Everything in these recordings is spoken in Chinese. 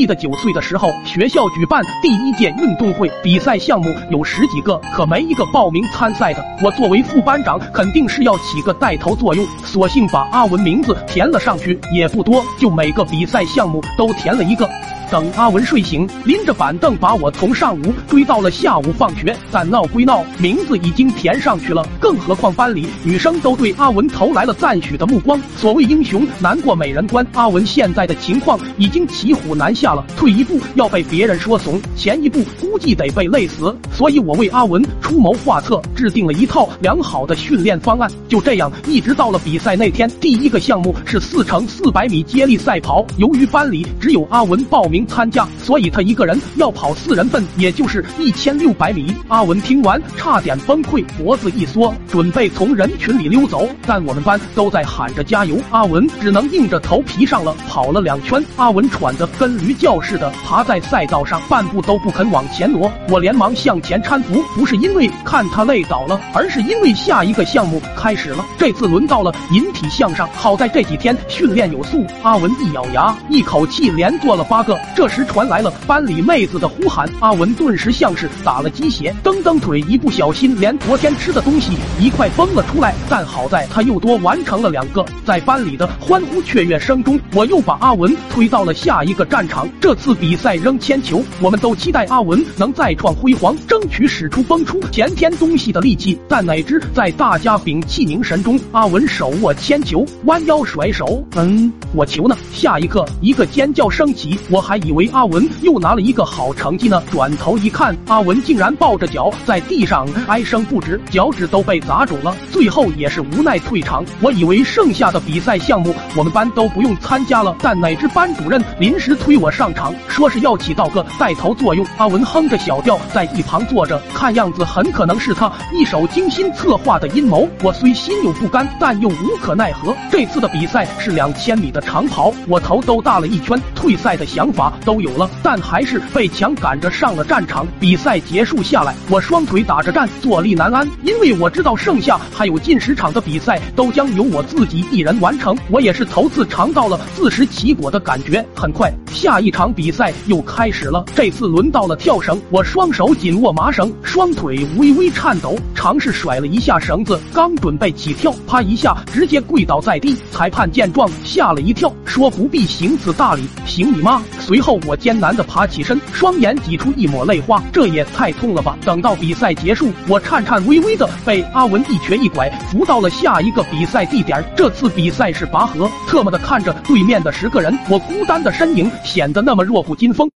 记得九岁的时候，学校举办第一届运动会，比赛项目有十几个，可没一个报名参赛的。我作为副班长，肯定是要起个带头作用，索性把阿文名字填了上去，也不多，就每个比赛项目都填了一个。等阿文睡醒，拎着板凳把我从上午追到了下午放学。但闹归闹，名字已经填上去了，更何况班里女生都对阿文投来了赞许的目光。所谓英雄难过美人关，阿文现在的情况已经骑虎难下了，退一步要被别人说怂，前一步估计得被累死。所以我为阿文出谋划策，制定了一套良好的训练方案。就这样，一直到了比赛那天，第一个项目是四乘四百米接力赛跑。由于班里只有阿文报名。参加，所以他一个人要跑四人份，也就是一千六百米。阿文听完差点崩溃，脖子一缩，准备从人群里溜走。但我们班都在喊着加油，阿文只能硬着头皮上了。跑了两圈，阿文喘得跟驴叫似的，爬在赛道上，半步都不肯往前挪。我连忙向前搀扶，不是因为看他累倒了，而是因为下一个项目开始了。这次轮到了引体向上，好在这几天训练有素。阿文一咬牙，一口气连做了八个。这时传来了班里妹子的呼喊，阿文顿时像是打了鸡血，蹬蹬腿，一不小心连昨天吃的东西一块崩了出来。但好在他又多完成了两个，在班里的欢呼雀跃声中，我又把阿文推到了下一个战场。这次比赛扔铅球，我们都期待阿文能再创辉煌，争取使出崩出前天东西的力气。但哪知在大家屏气凝神中，阿文手握铅球，弯腰甩手，嗯，我球呢？下一刻，一个尖叫声起，我还。以为阿文又拿了一个好成绩呢，转头一看，阿文竟然抱着脚在地上哀声不止，脚趾都被砸肿了。最后也是无奈退场。我以为剩下的比赛项目我们班都不用参加了，但哪知班主任临时推我上场，说是要起到个带头作用。阿文哼着小调在一旁坐着，看样子很可能是他一手精心策划的阴谋。我虽心有不甘，但又无可奈何。这次的比赛是两千米的长跑，我头都大了一圈，退赛的想法。都有了，但还是被强赶着上了战场。比赛结束下来，我双腿打着战，坐立难安，因为我知道剩下还有近十场的比赛都将由我自己一人完成。我也是头次尝到了自食其果的感觉。很快，下一场比赛又开始了，这次轮到了跳绳。我双手紧握麻绳，双腿微微颤抖，尝试甩了一下绳子，刚准备起跳，啪一下直接跪倒在地。裁判见状吓了一跳，说不必行此大礼，行你妈！随后我艰难地爬起身，双眼挤出一抹泪花，这也太痛了吧！等到比赛结束，我颤颤巍巍地被阿文一瘸一拐扶到了下一个比赛地点。这次比赛是拔河，特么的看着对面的十个人，我孤单的身影显得那么弱不禁风。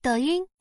抖音。